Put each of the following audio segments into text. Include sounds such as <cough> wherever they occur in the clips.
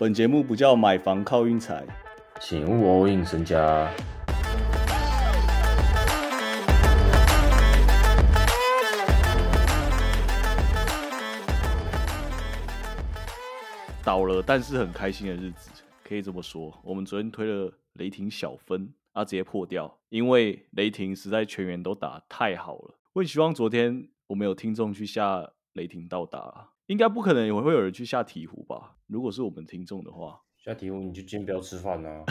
本节目不叫买房靠运财，请勿 all in 身家。倒了但是很开心的日子，可以这么说。我们昨天推了雷霆小分，啊，直接破掉，因为雷霆实在全员都打太好了。我也希望昨天我们有听众去下雷霆到达，应该不可能也会有人去下鹈鹕吧？如果是我们听众的话，下鹈鹕你就今天不要吃饭啊，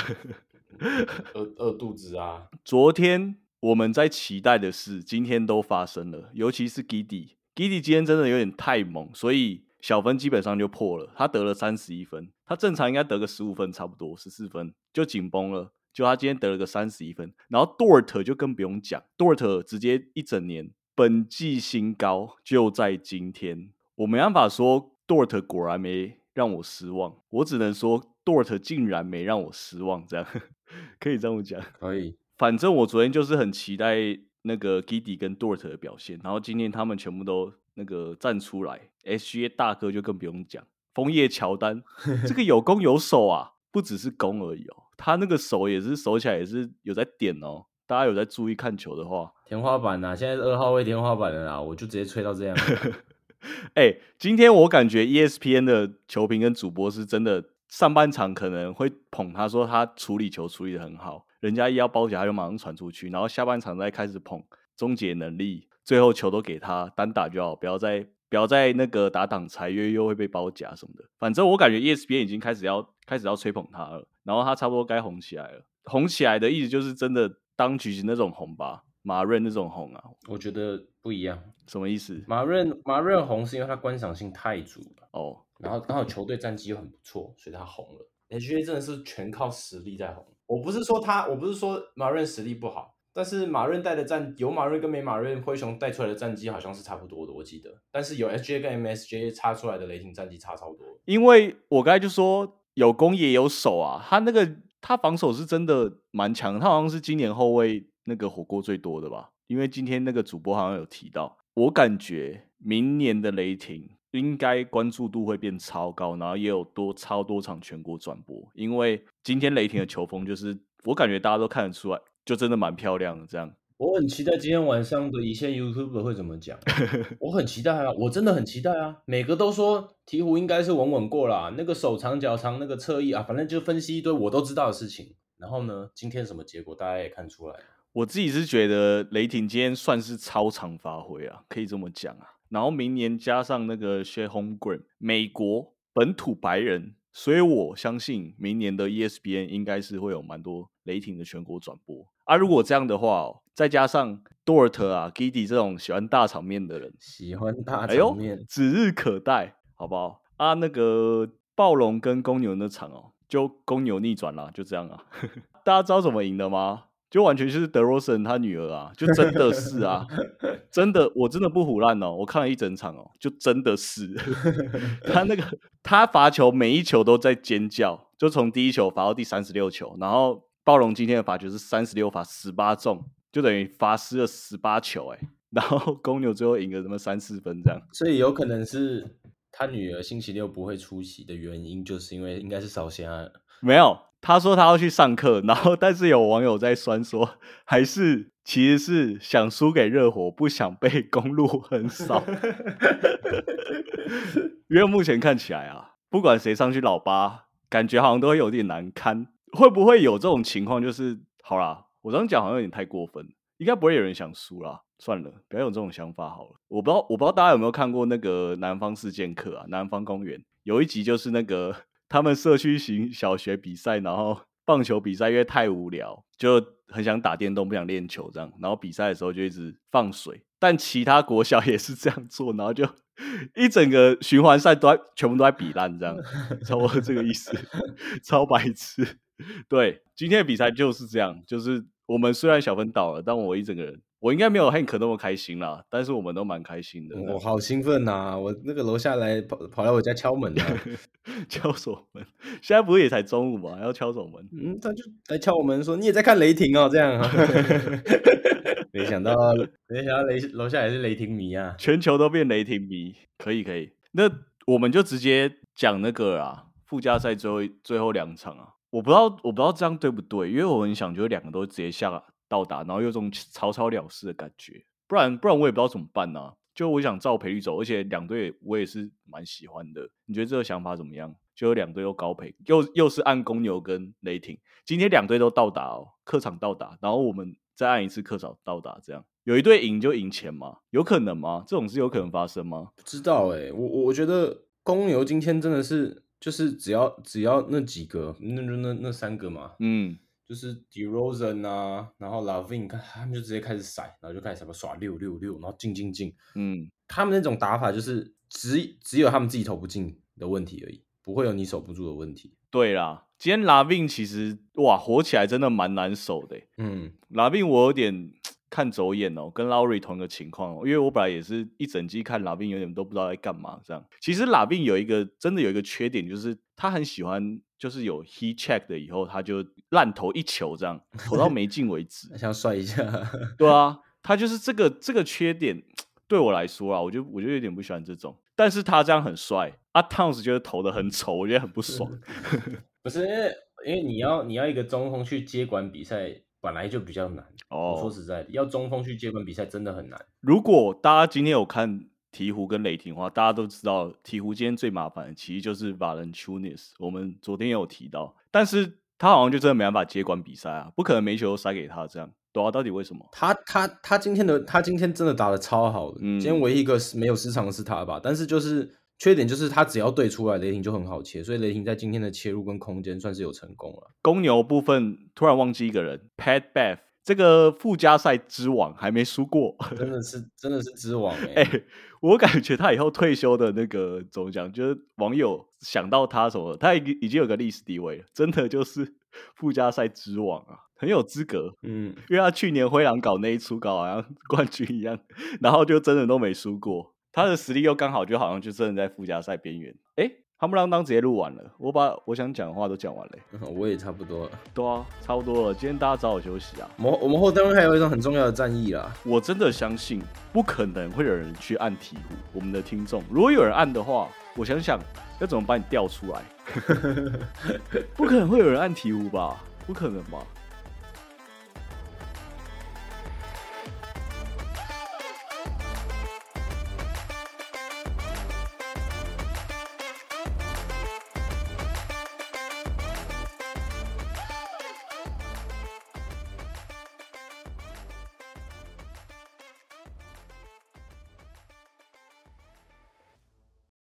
<laughs> 饿饿肚子啊。昨天我们在期待的事，今天都发生了，尤其是 Giddy，Giddy 今天真的有点太猛，所以小分基本上就破了。他得了三十一分，他正常应该得个十五分差不多，十四分就紧绷了。就他今天得了个三十一分，然后 Dort 就更不用讲，Dort 直接一整年本季新高就在今天。我没办法说 Dort 果然没让我失望，我只能说 Dort 竟然没让我失望，这样 <laughs> 可以这么讲。可以，反正我昨天就是很期待那个 Giddy 跟 Dort 的表现，然后今天他们全部都那个站出来，SGA 大哥就更不用讲，枫叶乔丹 <laughs> 这个有攻有守啊，不只是攻而已哦，他那个手也是守起来也是有在点哦，大家有在注意看球的话，天花板呐、现在是二号位天花板了啦，我就直接吹到这样。<laughs> <laughs> 哎、今天我感觉 ESPN 的球评跟主播是真的，上半场可能会捧他说他处理球处理的很好，人家一要包夹他就马上传出去，然后下半场再开始捧终结能力，最后球都给他单打就好，不要再不要再那个打挡拆，因为又会被包夹什么的。反正我感觉 ESPN 已经开始要开始要吹捧他了，然后他差不多该红起来了。红起来的意思就是真的当局那种红吧，马润那种红啊，我觉得不一样，什么意思？马润马润红是因为他观赏性太足了，哦，然后刚好球队战绩又很不错，所以他红了。HA 真的是全靠实力在红。我不是说他，我不是说马润实力不好，但是马润带的战有马润跟没马润，灰熊带出来的战绩好像是差不多的，我记得。但是有 H J 跟 MSJ 差出来的雷霆战绩差超多。因为我刚才就说有攻也有守啊，他那个他防守是真的蛮强，他好像是今年后卫那个火锅最多的吧？因为今天那个主播好像有提到，我感觉明年的雷霆应该关注度会变超高，然后也有多超多场全国转播，因为今天雷霆的球风就是我感觉大家都看得出来，就真的蛮漂亮的这样。我很期待今天晚上的一线 YouTube 会怎么讲，我很期待啊，我真的很期待啊。每个都说鹈鹕应该是稳稳过啦，那个手长脚长那个侧翼啊，反正就分析一堆我都知道的事情。然后呢，今天什么结果大家也看出来了。我自己是觉得雷霆今天算是超常发挥啊，可以这么讲啊。然后明年加上那个 s h e Holmgren，美国本土白人，所以我相信明年的 E ESPN 应该是会有蛮多雷霆的全国转播啊。如果这样的话、哦，再加上 Dort 啊、Giddy 这种喜欢大场面的人，喜欢大场面，，指日可待，好不好？啊，那个暴龙跟公牛那场哦，就公牛逆转啦，就这样啊。<laughs> 大家知道怎么赢的吗？就完全就是德罗森他女儿啊，就真的是啊，真的，我真的不胡乱哦，我看了一整场哦，就真的是 <laughs> 他那个他罚球每一球都在尖叫，就从第一球罚到第三十六球，然后暴龙今天的罚球是三十六罚十八中，就等于罚失了十八球哎、然后公牛最后赢了什么三四分这样。所以有可能是他女儿星期六不会出席的原因，就是因为应该是烧虾。没有，他说他要去上课，然后但是有网友在酸说，还是其实是想输给热火，不想被公路横扫。<laughs> 因为目前看起来啊，不管谁上去老八，感觉好像都会有点难堪。会不会有这种情况？就是好啦，我这样讲好像有点太过分，应该不会有人想输啦。算了，不要有这种想法好了。我不知道，我不知道大家有没有看过那个《南方四剑客》啊，《南方公园》有一集就是那个他们社区型小学比赛，然后棒球比赛因为太无聊，就很想打电动，不想练球这样，然后比赛的时候就一直放水。但其他国小也是这样做，然后就一整个循环赛都在全部都在比烂，这样，差不多这个意思，<laughs> 超白痴。对，今天的比赛就是这样，就是我们虽然小分倒了，但我一整个人，我应该没有 Hank 那么开心啦，但是我们都蛮开心的。我好兴奋呐、我那个楼下来跑跑来我家敲门啊，<laughs> 敲锁门，现在不是也才中午嘛，要敲锁门。嗯，他就来敲我门说你也在看雷霆哦，这样、啊。<laughs> 没想到，没想到雷楼下也是雷霆迷啊。全球都变雷霆迷，可以可以。那我们就直接讲那个啊，附加赛最后最后两场啊，我不知道我不知道这样对不对，因为我很想就是两个都直接下到达，然后有种草草了事的感觉，不然不然我也不知道怎么办呢、就我想照赔率走，而且两队我也是蛮喜欢的。你觉得这个想法怎么样？就有两队都高赔，又又是按公牛跟雷霆，今天两队都到达哦，客场到达，然后我们再按一次客场到达，这样有一队赢就赢钱吗？有可能吗？这种事有可能发生吗？不知道哎、我我我觉得公牛今天真的是就是只要只要那几个，那就那那三个嘛，嗯，就是 DeRozan 啊，然后 Lavin，看他们就直接开始甩，然后就开始什么耍六六六，然后进进进，嗯，他们那种打法就是只只有他们自己投不进的问题而已，不会有你守不住的问题。对啦，今天 Lavin 其实哇火起来真的蛮难守的嗯，Lavin 我有点看走眼哦，跟 Lowry 同一个情况哦，因为我本来也是一整季看拉宾有点都不知道在干嘛这样。其实拉宾有一个真的有一个缺点，就是他很喜欢就是有 he check 的以后，他就烂投一球这样，投到没进为止。<laughs> 想帅一下，<laughs> 对啊，他就是这个这个缺点，对我来说啊，我就我就有点不喜欢这种。但是他这样很帅，啊，Towns 觉得投的很丑，我觉得很不爽。<laughs> 不是因为因为你要你要一个中锋去接管比赛，本来就比较难。我说哦，实在的，要中锋去接管比赛真的很难。如果大家今天有看鹈鹕跟雷霆的话，大家都知道鹈鹕今天最麻烦的其实就是 Valanciunas，我们昨天也有提到，但是他好像就真的没办法接管比赛啊，不可能每球都塞给他这样。对啊，到底为什么？他他他今天的他今天真的打的超好的，嗯今天唯一一个是没有失常的是他吧，但是就是缺点就是他只要对出来，雷霆就很好切，所以雷霆在今天的切入跟空间算是有成功了。公牛部分突然忘记一个人，Pat Bev 这个附加赛之王还没输过。真的是真的是之王哎、<laughs> 哎、我感觉他以后退休的那个怎么讲，就是网友想到他什么，他已经已经有个历史地位了，真的就是附加赛之王啊，很有资格。嗯，因为他去年灰狼搞那一出搞好像冠军一样，然后就真的都没输过，他的实力又刚好就好像就真的在附加赛边缘。哎，他们当当直接录完了，我把我想讲的话都讲完了、<laughs> 我也差不多了。对啊，差不多了，今天大家早点休息啊。我们我们后端还有一场很重要的战役啦，我真的相信不可能会有人去按鹈鹕，我们的听众，如果有人按的话，我想想要怎么把你调出来，<laughs> 不可能会有人按鹈鹕吧？不可能吧？